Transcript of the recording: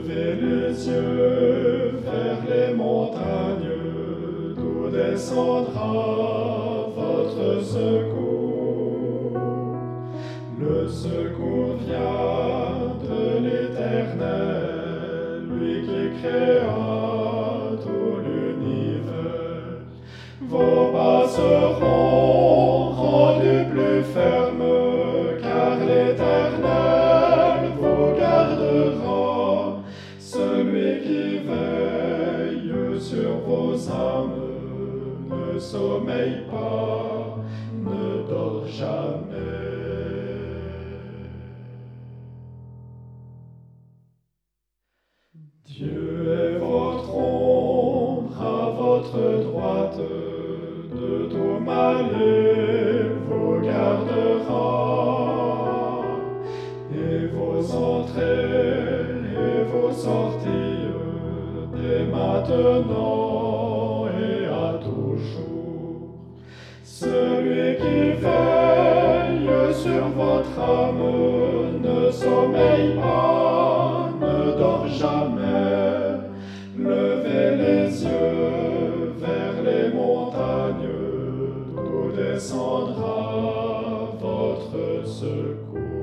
Levez les yeux vers les montagnes, d'où descendra votre secours. Le secours vient de l'Éternel, lui qui créa tout l'univers. Vos pas seront rendus plus fermes, car l'Éternel ne sommeille pas, ne dort jamais. Dieu est votre ombre à votre droite, de tout mal vous gardera. Et vos entrées et vos sorties, dès maintenant sur votre âme ne sommeille pas, ne dort jamais. Levez les yeux vers les montagnes, d'où descendra votre secours.